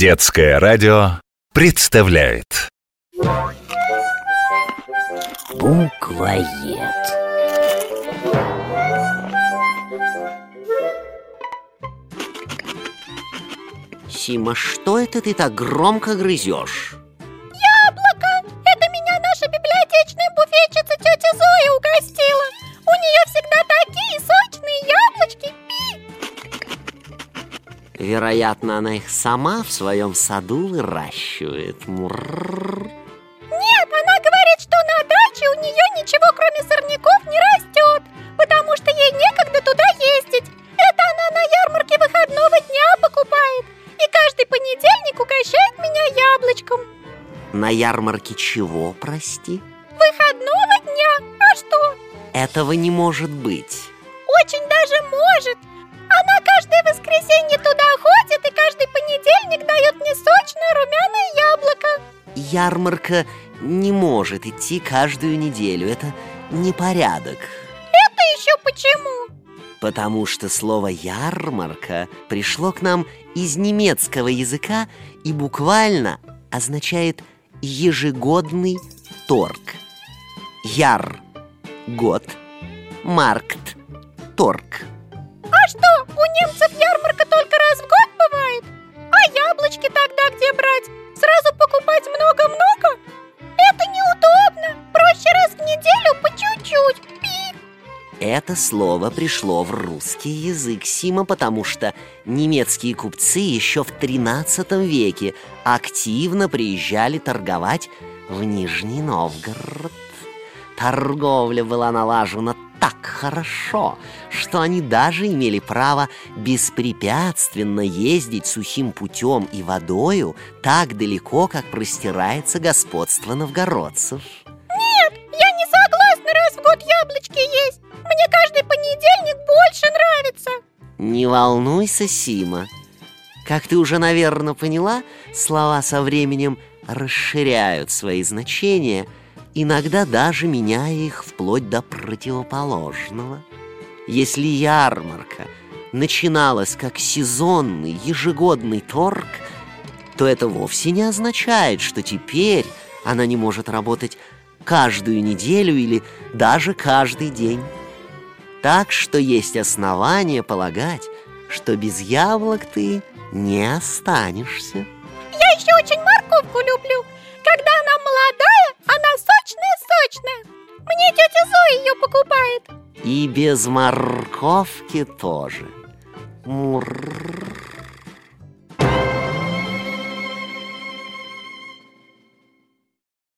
Детское радио представляет Буквоед. Сима, что это ты так громко грызешь? Яблоко! Это меня наша библиотечная буфетчица тетя Зоя Вероятно, она их сама в своем саду выращивает. Мурррр. Нет, она говорит, что на даче у нее ничего кроме сорняков не растет, потому что ей некогда туда ездить. Это она на ярмарке выходного дня покупает. И каждый понедельник угощает меня яблочком. На ярмарке чего, прости? Выходного дня? А что? Этого не может быть. Очень даже может. Ярмарка не может идти каждую неделю. Это непорядок. Это еще почему? Потому что слово «ярмарка» пришло к нам из немецкого языка и буквально означает «ежегодный торг». Яр – год, маркт – торг. А что, у немцев ярмарка только раз в год бывает? А яблочки тогда где брать? Это слово пришло в русский язык, Сима, потому что немецкие купцы еще в 13 веке активно приезжали торговать в Нижний Новгород. Торговля была налажена так хорошо, что они даже имели право беспрепятственно ездить сухим путем и водою так далеко, как простирается господство новгородцев. Волнуйся, Сима. Как ты уже, наверное, поняла, слова со временем расширяют свои значения, иногда даже меняя их вплоть до противоположного. Если ярмарка начиналась как сезонный ежегодный торг, то это вовсе не означает, что теперь она не может работать каждую неделю или даже каждый день. Так что есть основания полагать, что без яблок ты не останешься. Я еще очень морковку люблю. Когда она молодая, она сочная-сочная. Мне тетя Зоя ее покупает. И без морковки тоже. Мурр.